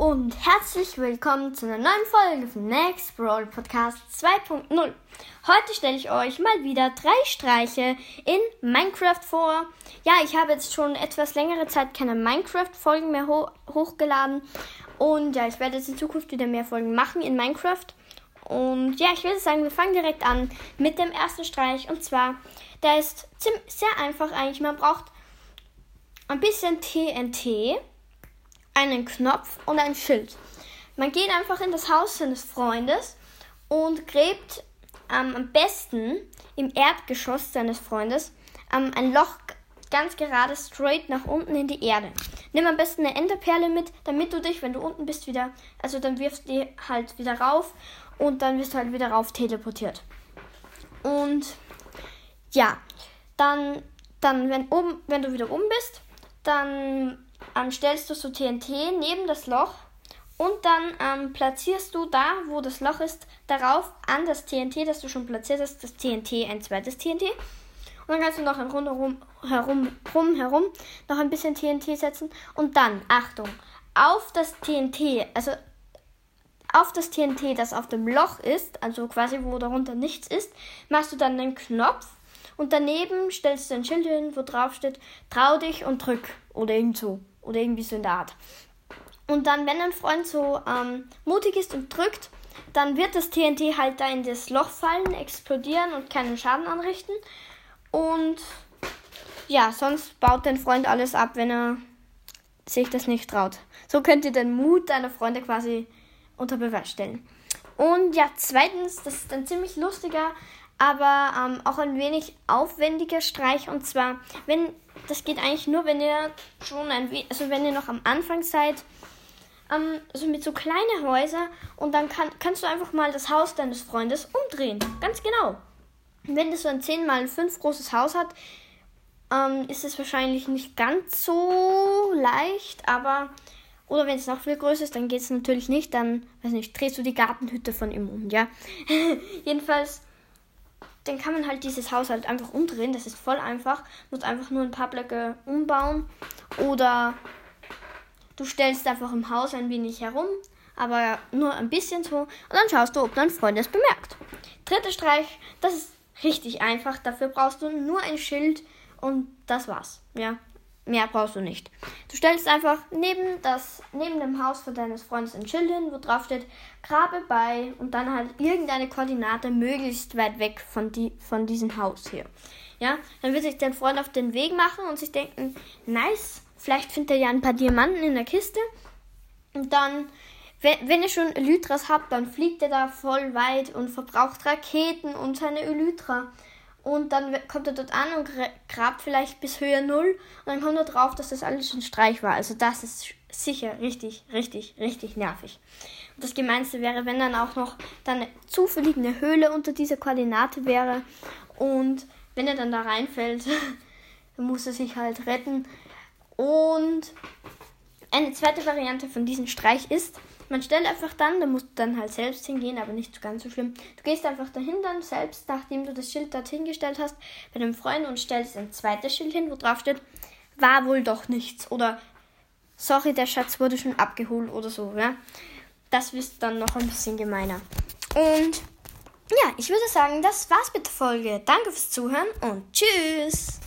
Und herzlich willkommen zu einer neuen Folge von Next Brawl Podcast 2.0. Heute stelle ich euch mal wieder drei Streiche in Minecraft vor. Ja, ich habe jetzt schon etwas längere Zeit keine Minecraft-Folgen mehr ho hochgeladen. Und ja, ich werde jetzt in Zukunft wieder mehr Folgen machen in Minecraft. Und ja, ich würde sagen, wir fangen direkt an mit dem ersten Streich. Und zwar, der ist ziemlich, sehr einfach eigentlich. Man braucht ein bisschen TNT einen Knopf und ein Schild. Man geht einfach in das Haus seines Freundes und gräbt ähm, am besten im Erdgeschoss seines Freundes ähm, ein Loch ganz gerade straight nach unten in die Erde. Nimm am besten eine Enderperle mit, damit du dich, wenn du unten bist, wieder, also dann wirfst du die halt wieder rauf und dann wirst du halt wieder rauf teleportiert. Und ja, dann, dann wenn, oben, wenn du wieder oben bist, dann ähm, stellst du so TNT neben das Loch und dann ähm, platzierst du da, wo das Loch ist, darauf an das TNT, das du schon platziert hast, das TNT, ein zweites TNT. Und dann kannst du noch rundherum herum, herum, herum noch ein bisschen TNT setzen. Und dann, Achtung, auf das TNT, also auf das TNT, das auf dem Loch ist, also quasi wo darunter nichts ist, machst du dann einen Knopf und daneben stellst du ein Schild hin, wo drauf steht, trau dich und drück. Oder irgend so. Oder irgendwie so in der Art. Und dann, wenn ein Freund so ähm, mutig ist und drückt, dann wird das TNT halt da in das Loch fallen, explodieren und keinen Schaden anrichten. Und ja, sonst baut dein Freund alles ab, wenn er sich das nicht traut. So könnt ihr den Mut deiner Freunde quasi unter Beweis stellen. Und ja, zweitens, das ist ein ziemlich lustiger, aber ähm, auch ein wenig aufwendiger Streich. Und zwar, wenn das geht eigentlich nur, wenn ihr schon ein wenig, also wenn ihr noch am Anfang seid, ähm, also mit so kleinen Häusern und dann kann, kannst du einfach mal das Haus deines Freundes umdrehen. Ganz genau. Wenn das so ein 10 mal 5 großes Haus hat, ähm, ist es wahrscheinlich nicht ganz so leicht, aber oder wenn es noch viel größer ist, dann geht es natürlich nicht. Dann, weiß nicht, drehst du die Gartenhütte von ihm um, ja. Jedenfalls dann kann man halt dieses Haus halt einfach umdrehen. Das ist voll einfach. Muss einfach nur ein paar Blöcke umbauen. Oder du stellst einfach im Haus ein wenig herum, aber nur ein bisschen so. Und dann schaust du, ob dein Freund es bemerkt. Dritter Streich, das ist richtig einfach. Dafür brauchst du nur ein Schild und das war's. Ja, Mehr brauchst du nicht. Du stellst einfach neben, das, neben dem Haus von deines Freundes ein Schild hin, wo drauf steht, grabe bei und dann halt irgendeine Koordinate möglichst weit weg von, die, von diesem Haus hier. Ja, dann wird sich dein Freund auf den Weg machen und sich denken, nice, vielleicht findet er ja ein paar Diamanten in der Kiste. Und dann, wenn, wenn ihr schon Elytras habt, dann fliegt er da voll weit und verbraucht Raketen und seine Elytra. Und dann kommt er dort an und grabt vielleicht bis Höhe 0. Und dann kommt er drauf, dass das alles ein Streich war. Also das ist sicher richtig, richtig, richtig nervig. Und das Gemeinste wäre, wenn dann auch noch dann eine zufällig eine Höhle unter dieser Koordinate wäre. Und wenn er dann da reinfällt, dann muss er sich halt retten. Und eine zweite Variante von diesem Streich ist, man stellt einfach dann, da musst du dann halt selbst hingehen, aber nicht ganz so schlimm. Du gehst einfach dahin dann selbst, nachdem du das Schild dorthin gestellt hast, bei deinem Freund und stellst ein zweites Schild hin, wo drauf steht, war wohl doch nichts. Oder sorry, der Schatz wurde schon abgeholt oder so, ja. Das ist dann noch ein bisschen gemeiner. Und ja, ich würde sagen, das war's mit der Folge. Danke fürs Zuhören und tschüss.